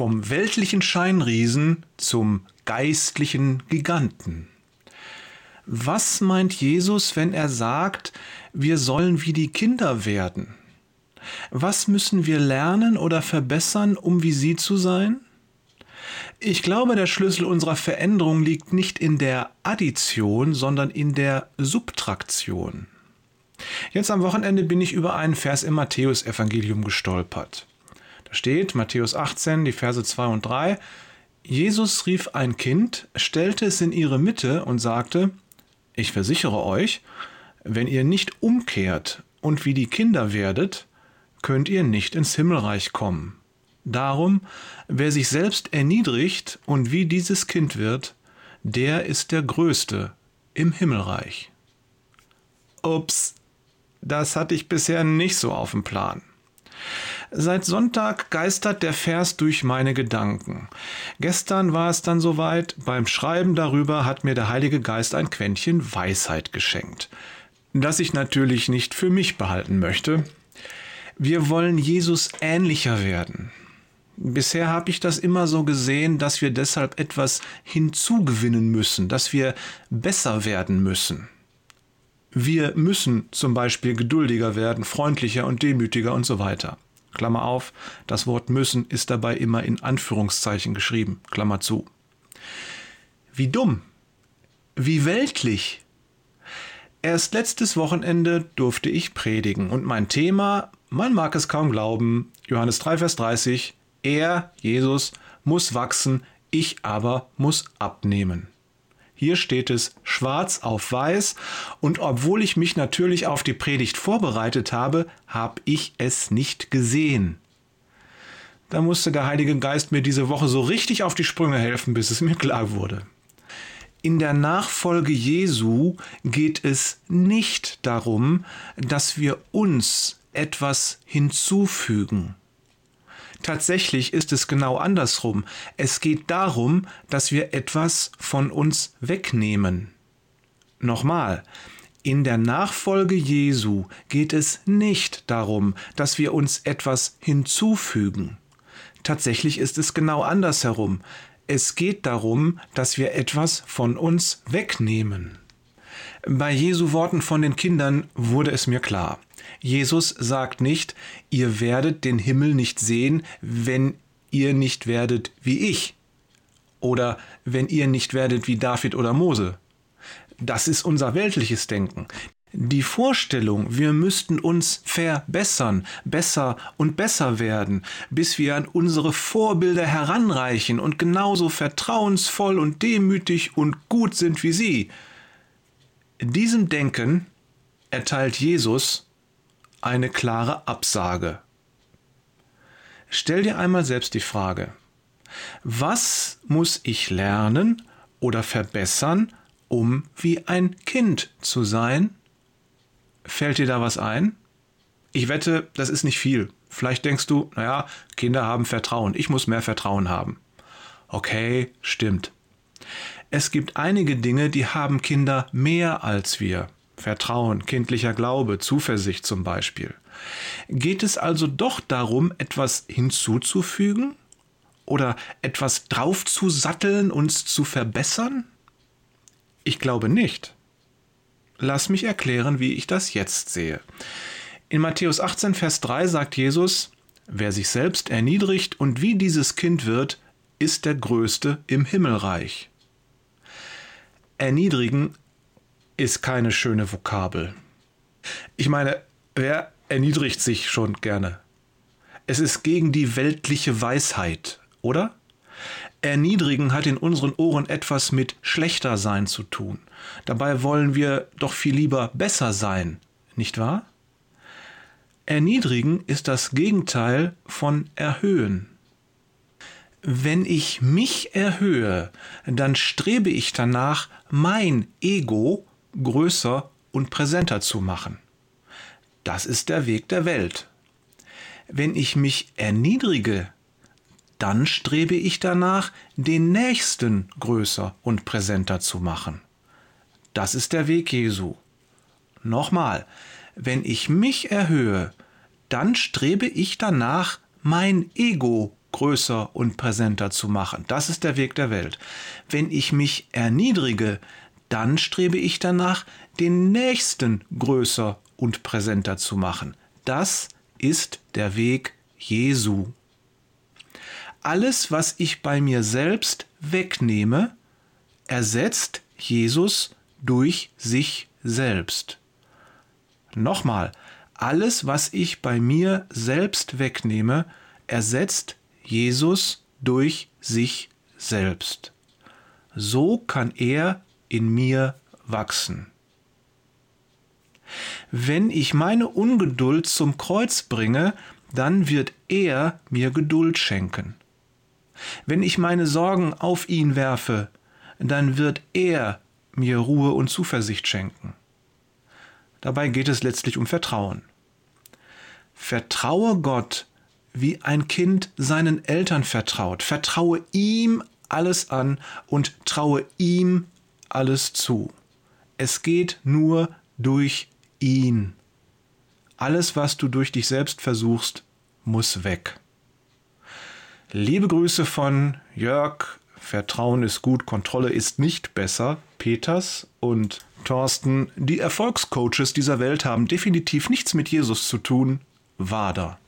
Vom weltlichen Scheinriesen zum geistlichen Giganten. Was meint Jesus, wenn er sagt, wir sollen wie die Kinder werden? Was müssen wir lernen oder verbessern, um wie sie zu sein? Ich glaube, der Schlüssel unserer Veränderung liegt nicht in der Addition, sondern in der Subtraktion. Jetzt am Wochenende bin ich über einen Vers im Matthäusevangelium gestolpert. Da steht Matthäus 18, die Verse 2 und 3. Jesus rief ein Kind, stellte es in ihre Mitte und sagte, ich versichere euch, wenn ihr nicht umkehrt und wie die Kinder werdet, könnt ihr nicht ins Himmelreich kommen. Darum, wer sich selbst erniedrigt und wie dieses Kind wird, der ist der Größte im Himmelreich. Ups, das hatte ich bisher nicht so auf dem Plan. Seit Sonntag geistert der Vers durch meine Gedanken. Gestern war es dann soweit, beim Schreiben darüber hat mir der Heilige Geist ein Quäntchen Weisheit geschenkt, das ich natürlich nicht für mich behalten möchte. Wir wollen Jesus ähnlicher werden. Bisher habe ich das immer so gesehen, dass wir deshalb etwas hinzugewinnen müssen, dass wir besser werden müssen. Wir müssen zum Beispiel geduldiger werden, freundlicher und demütiger und so weiter. Klammer auf, das Wort müssen ist dabei immer in Anführungszeichen geschrieben, Klammer zu. Wie dumm, wie weltlich. Erst letztes Wochenende durfte ich predigen und mein Thema, man mag es kaum glauben, Johannes 3, Vers 30, er, Jesus, muss wachsen, ich aber muss abnehmen. Hier steht es schwarz auf weiß und obwohl ich mich natürlich auf die Predigt vorbereitet habe, habe ich es nicht gesehen. Da musste der Heilige Geist mir diese Woche so richtig auf die Sprünge helfen, bis es mir klar wurde. In der Nachfolge Jesu geht es nicht darum, dass wir uns etwas hinzufügen. Tatsächlich ist es genau andersrum. Es geht darum, dass wir etwas von uns wegnehmen. Nochmal, in der Nachfolge Jesu geht es nicht darum, dass wir uns etwas hinzufügen. Tatsächlich ist es genau andersherum. Es geht darum, dass wir etwas von uns wegnehmen. Bei Jesu Worten von den Kindern wurde es mir klar. Jesus sagt nicht, ihr werdet den Himmel nicht sehen, wenn ihr nicht werdet wie ich oder wenn ihr nicht werdet wie David oder Mose. Das ist unser weltliches Denken. Die Vorstellung, wir müssten uns verbessern, besser und besser werden, bis wir an unsere Vorbilder heranreichen und genauso vertrauensvoll und demütig und gut sind wie sie. Diesem Denken erteilt Jesus eine klare Absage. Stell dir einmal selbst die Frage, was muss ich lernen oder verbessern, um wie ein Kind zu sein? Fällt dir da was ein? Ich wette, das ist nicht viel. Vielleicht denkst du, naja, Kinder haben Vertrauen, ich muss mehr Vertrauen haben. Okay, stimmt. Es gibt einige Dinge, die haben Kinder mehr als wir. Vertrauen, kindlicher Glaube, Zuversicht zum Beispiel. Geht es also doch darum, etwas hinzuzufügen oder etwas draufzusatteln, uns zu verbessern? Ich glaube nicht. Lass mich erklären, wie ich das jetzt sehe. In Matthäus 18, Vers 3 sagt Jesus, Wer sich selbst erniedrigt und wie dieses Kind wird, ist der Größte im Himmelreich. Erniedrigen ist keine schöne Vokabel. Ich meine, wer erniedrigt sich schon gerne? Es ist gegen die weltliche Weisheit, oder? Erniedrigen hat in unseren Ohren etwas mit schlechter sein zu tun. Dabei wollen wir doch viel lieber besser sein, nicht wahr? Erniedrigen ist das Gegenteil von erhöhen. Wenn ich mich erhöhe, dann strebe ich danach, mein Ego größer und präsenter zu machen. Das ist der Weg der Welt. Wenn ich mich erniedrige, dann strebe ich danach, den Nächsten größer und präsenter zu machen. Das ist der Weg Jesu. Nochmal, wenn ich mich erhöhe, dann strebe ich danach, mein Ego größer und präsenter zu machen. Das ist der Weg der Welt. Wenn ich mich erniedrige, dann strebe ich danach, den Nächsten größer und präsenter zu machen. Das ist der Weg Jesu. Alles, was ich bei mir selbst wegnehme, ersetzt Jesus durch sich selbst. Nochmal, alles, was ich bei mir selbst wegnehme, ersetzt Jesus durch sich selbst. So kann er in mir wachsen. Wenn ich meine Ungeduld zum Kreuz bringe, dann wird er mir Geduld schenken. Wenn ich meine Sorgen auf ihn werfe, dann wird er mir Ruhe und Zuversicht schenken. Dabei geht es letztlich um Vertrauen. Vertraue Gott, wie ein Kind seinen Eltern vertraut. Vertraue ihm alles an und traue ihm alles zu. Es geht nur durch ihn. Alles, was du durch dich selbst versuchst, muss weg. Liebe Grüße von Jörg. Vertrauen ist gut, Kontrolle ist nicht besser. Peters und Thorsten, die Erfolgscoaches dieser Welt haben definitiv nichts mit Jesus zu tun. Wader.